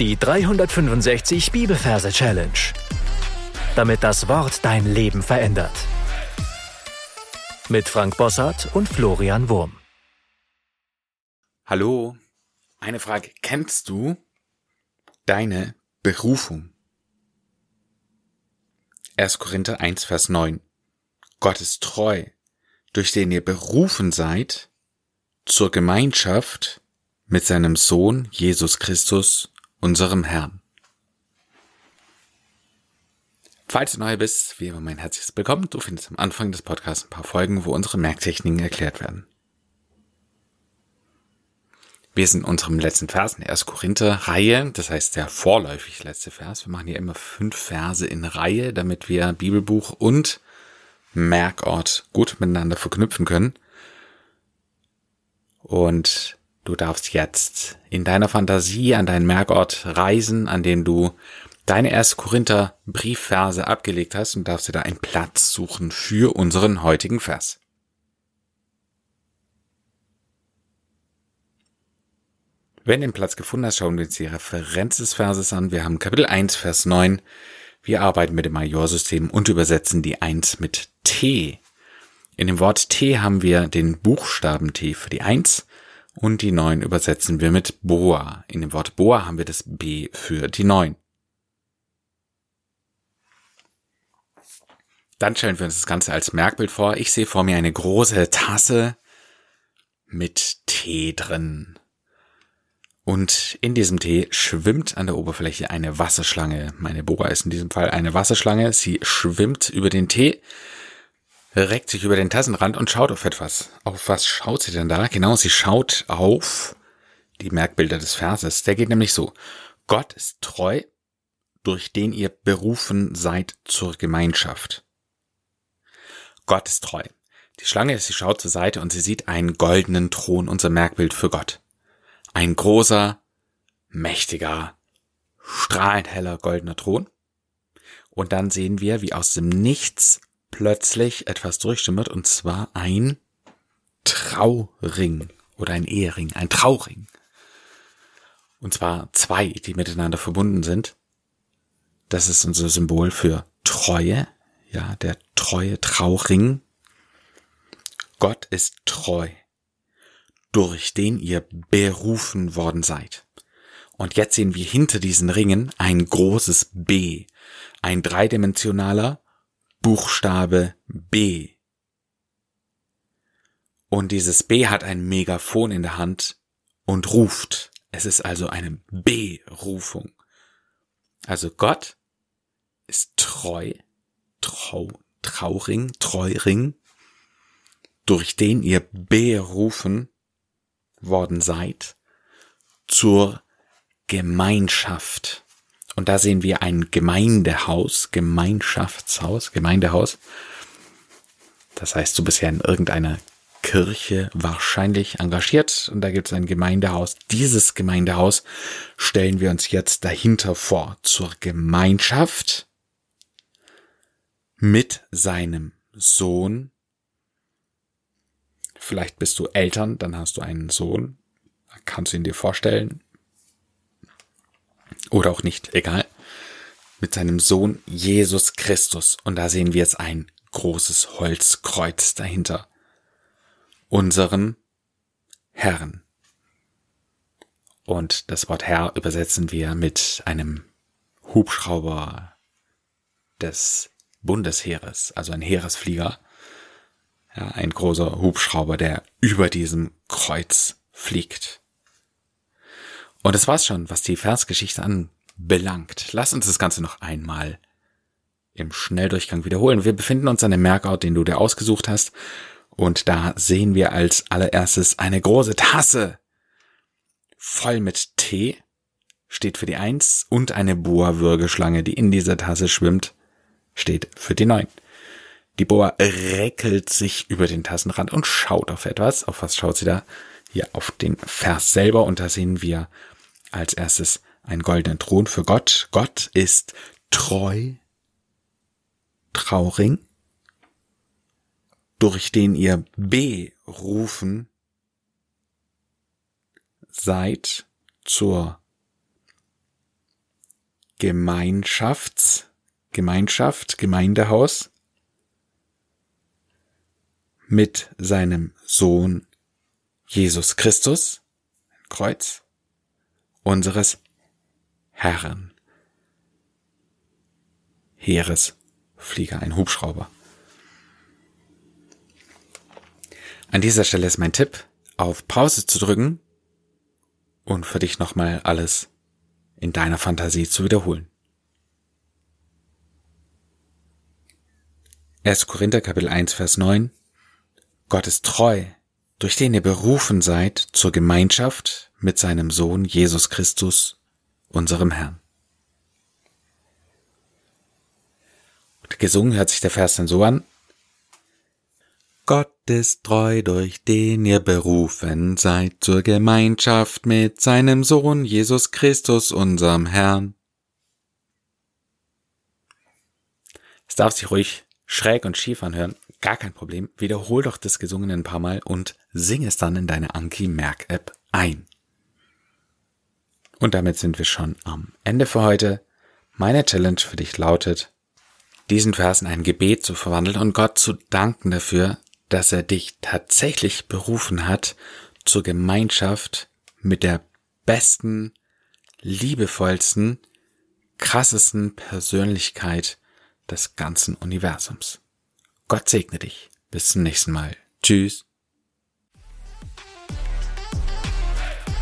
Die 365 Bibelverse Challenge. Damit das Wort dein Leben verändert. Mit Frank Bossart und Florian Wurm. Hallo, eine Frage. Kennst du deine Berufung? 1. Korinther 1, Vers 9. Gott ist treu, durch den ihr berufen seid zur Gemeinschaft mit seinem Sohn Jesus Christus, unserem Herrn. Falls du neu bist, wie immer mein herzliches Willkommen. Du findest am Anfang des Podcasts ein paar Folgen, wo unsere Merktechniken erklärt werden. Wir sind in unserem letzten Vers in der 1. Korinther-Reihe, das heißt der vorläufig letzte Vers. Wir machen hier immer fünf Verse in Reihe, damit wir Bibelbuch und Merkort gut miteinander verknüpfen können. Und Du darfst jetzt in deiner Fantasie an deinen Merkort reisen, an dem du deine erste Korinther Briefverse abgelegt hast und darfst dir da einen Platz suchen für unseren heutigen Vers. Wenn du den Platz gefunden hast, schauen wir uns die Referenz des Verses an. Wir haben Kapitel 1, Vers 9. Wir arbeiten mit dem Majorsystem und übersetzen die 1 mit T. In dem Wort T haben wir den Buchstaben T für die 1 und die 9 übersetzen wir mit Boa. In dem Wort Boa haben wir das B für die 9. Dann stellen wir uns das Ganze als Merkbild vor. Ich sehe vor mir eine große Tasse mit Tee drin. Und in diesem Tee schwimmt an der Oberfläche eine Wasserschlange. Meine Boa ist in diesem Fall eine Wasserschlange. Sie schwimmt über den Tee reckt sich über den Tassenrand und schaut auf etwas. Auf was schaut sie denn da? Genau, sie schaut auf die Merkbilder des Verses. Der geht nämlich so. Gott ist treu, durch den ihr berufen seid zur Gemeinschaft. Gott ist treu. Die Schlange, sie schaut zur Seite und sie sieht einen goldenen Thron, unser Merkbild für Gott. Ein großer, mächtiger, strahlend heller goldener Thron. Und dann sehen wir, wie aus dem Nichts plötzlich etwas durchschimmert und zwar ein Trauring oder ein Ehering, ein Trauring. Und zwar zwei, die miteinander verbunden sind. Das ist unser Symbol für Treue, ja, der treue Trauring. Gott ist treu, durch den ihr berufen worden seid. Und jetzt sehen wir hinter diesen Ringen ein großes B, ein dreidimensionaler Buchstabe B. Und dieses B hat ein Megafon in der Hand und ruft. Es ist also eine B-Rufung. Also Gott ist treu, trau, trauring, treuring, durch den ihr berufen worden seid zur Gemeinschaft und da sehen wir ein Gemeindehaus, Gemeinschaftshaus, Gemeindehaus. Das heißt, du bist ja in irgendeiner Kirche wahrscheinlich engagiert und da gibt es ein Gemeindehaus. Dieses Gemeindehaus stellen wir uns jetzt dahinter vor zur Gemeinschaft mit seinem Sohn. Vielleicht bist du Eltern, dann hast du einen Sohn. Kannst du ihn dir vorstellen? Oder auch nicht, egal, mit seinem Sohn Jesus Christus. Und da sehen wir jetzt ein großes Holzkreuz dahinter. Unserem Herrn. Und das Wort Herr übersetzen wir mit einem Hubschrauber des Bundesheeres, also ein Heeresflieger. Ja, ein großer Hubschrauber, der über diesem Kreuz fliegt. Und das war's schon, was die Versgeschichte anbelangt. Lass uns das Ganze noch einmal im Schnelldurchgang wiederholen. Wir befinden uns an dem Merkort, den du dir ausgesucht hast. Und da sehen wir als allererstes eine große Tasse voll mit Tee, steht für die Eins, und eine Boa-Würgeschlange, die in dieser Tasse schwimmt, steht für die Neun. Die Boa reckelt sich über den Tassenrand und schaut auf etwas. Auf was schaut sie da? Hier auf den Vers selber und da sehen wir als erstes ein goldenen Thron für Gott. Gott ist treu, trauring, durch den ihr berufen seid zur Gemeinschafts, Gemeinschaft, Gemeindehaus mit seinem Sohn Jesus Christus, Kreuz, unseres Herrn. Heeresflieger, ein Hubschrauber. An dieser Stelle ist mein Tipp, auf Pause zu drücken und für dich nochmal alles in deiner Fantasie zu wiederholen. 1. Korinther Kapitel 1 Vers 9 Gott ist treu, durch den ihr berufen seid zur Gemeinschaft mit seinem Sohn Jesus Christus, unserem Herrn. Und gesungen hört sich der Vers dann so an. Gott ist treu, durch den ihr berufen seid zur Gemeinschaft mit seinem Sohn Jesus Christus, unserem Herrn. Es darf sich ruhig schräg und schief anhören, gar kein Problem. Wiederhol doch das Gesungene ein paar Mal und sing es dann in deine Anki Merk App ein. Und damit sind wir schon am Ende für heute. Meine Challenge für dich lautet, diesen Vers in ein Gebet zu verwandeln und Gott zu danken dafür, dass er dich tatsächlich berufen hat zur Gemeinschaft mit der besten, liebevollsten, krassesten Persönlichkeit des ganzen Universums. Gott segne dich. Bis zum nächsten Mal. Tschüss.